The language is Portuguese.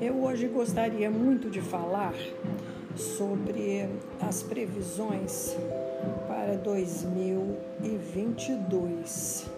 Eu hoje gostaria muito de falar sobre as previsões para 2022.